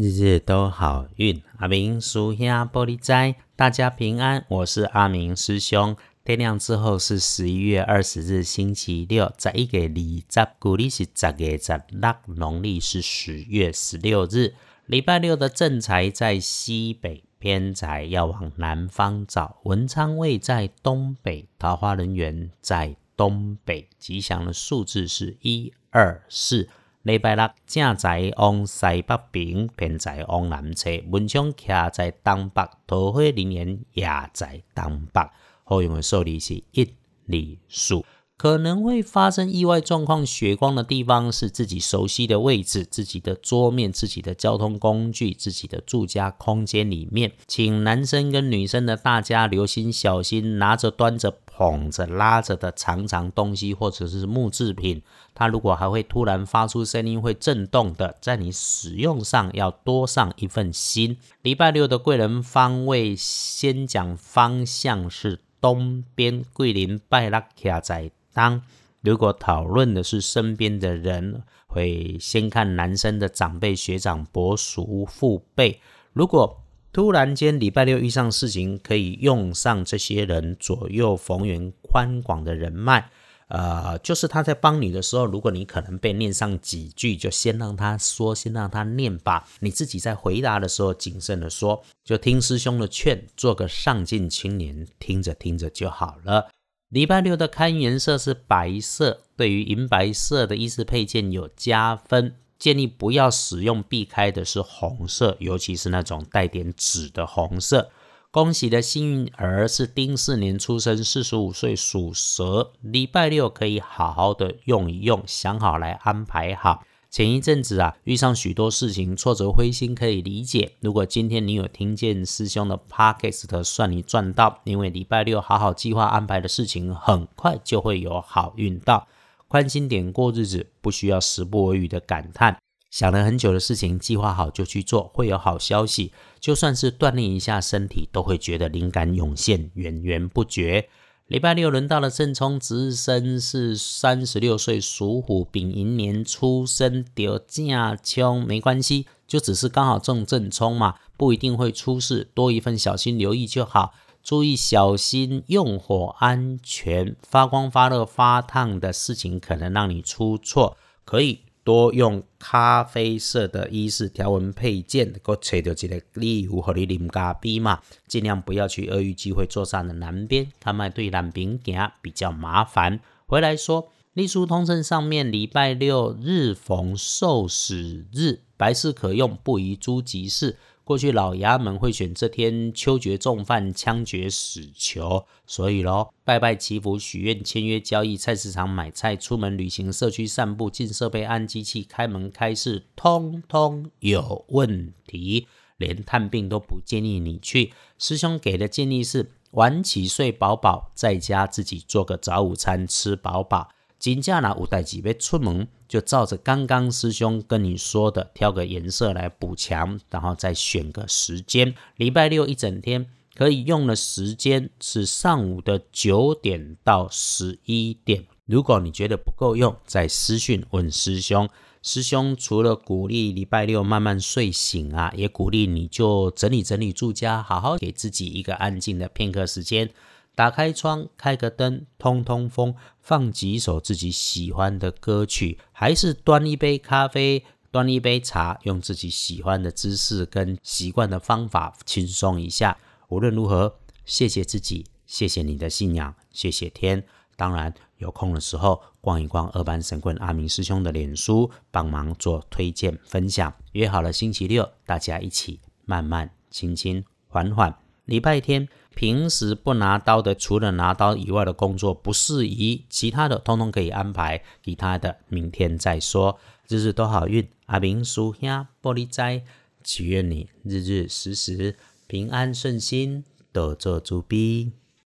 日日都好运，阿明属下玻璃斋，大家平安。我是阿明师兄。天亮之后是十一月二十日，星期六，在一个二十，古历是十月十六，农历是十月十六日。礼拜六的正财在西北，偏财要往南方找。文昌位在东北，桃花人员在东北。吉祥的数字是一二四。礼拜六正在往西北边，偏在往南侧。文昌徛在东北，桃花林园也在东北。好用的数字是一、二、四。可能会发生意外状况，血光的地方是自己熟悉的位置，自己的桌面、自己的交通工具、自己的住家空间里面。请男生跟女生的大家留心小心，拿着、端着、捧着、拉着的长长东西或者是木制品，它如果还会突然发出声音、会震动的，在你使用上要多上一份心。礼拜六的贵人方位，先讲方向是东边，桂林拜拉卡在。当如果讨论的是身边的人，会先看男生的长辈、学长、伯叔、父辈。如果突然间礼拜六遇上事情，可以用上这些人左右逢源、宽广的人脉。呃，就是他在帮你的时候，如果你可能被念上几句，就先让他说，先让他念吧。你自己在回答的时候，谨慎的说，就听师兄的劝，做个上进青年，听着听着就好了。礼拜六的看颜色是白色，对于银白色的衣饰配件有加分。建议不要使用，避开的是红色，尤其是那种带点紫的红色。恭喜的幸运儿是丁巳年出生，四十五岁属蛇。礼拜六可以好好的用一用，想好来安排好。前一阵子啊，遇上许多事情，挫折灰心可以理解。如果今天你有听见师兄的 podcast，算你赚到。因为礼拜六好好计划安排的事情，很快就会有好运到。宽心点过日子，不需要时不我语的感叹。想了很久的事情，计划好就去做，会有好消息。就算是锻炼一下身体，都会觉得灵感涌现，源源不绝。礼拜六轮到了正冲，值日生是三十六岁属虎，丙寅年出生，得正冲没关系，就只是刚好中正冲嘛，不一定会出事，多一份小心留意就好。注意小心用火安全，发光发热发烫的事情可能让你出错，可以。多用咖啡色的衣饰条纹配件，够找到一个理由和你啉咖啡嘛。尽量不要去鳄鱼机会坐上的南边，他们对南边行比较麻烦。回来说，隶书通胜上面礼拜六日逢受死日，白事可用，不宜诸吉事。过去老衙门会选这天秋决重犯、枪决死囚，所以咯，拜拜祈福、许愿、签约交易、菜市场买菜、出门旅行、社区散步、进设备、按机器、开门开市，通通有问题。连探病都不建议你去。师兄给的建议是：晚起睡饱饱，在家自己做个早午餐，吃饱饱。金价呢？五代几杯出门，就照着刚刚师兄跟你说的，挑个颜色来补强，然后再选个时间。礼拜六一整天可以用的时间是上午的九点到十一点。如果你觉得不够用，再私讯问师兄。师兄除了鼓励礼拜六慢慢睡醒啊，也鼓励你就整理整理住家，好好给自己一个安静的片刻时间。打开窗，开个灯，通通风，放几首自己喜欢的歌曲，还是端一杯咖啡，端一杯茶，用自己喜欢的姿势跟习惯的方法轻松一下。无论如何，谢谢自己，谢谢你的信仰，谢谢天。当然，有空的时候逛一逛二班神棍阿明师兄的脸书，帮忙做推荐分享。约好了星期六，大家一起慢慢、轻轻、缓缓。礼拜天。平时不拿刀的，除了拿刀以外的工作不适宜，其他的通通可以安排。其他的明天再说。日日都好运，阿明叔兄玻璃斋，祈愿你日日时时平安顺心，多做主逼。